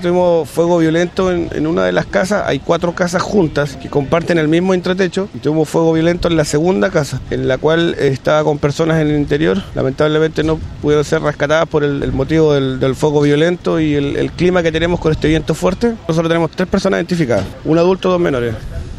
Tuvimos fuego violento en, una de las casas, hay cuatro casas juntas que comparten el mismo entretecho y tuvimos fuego violento en la segunda casa, en la cual eh, estaba con personas en el interior. Lamentablemente no pudieron ser rescatadas por el, motivo del, fuego violento y el, el clima que tenemos con este viento fuerte. Nosotros tenemos tres personas identificadas, un adulto, dos menores.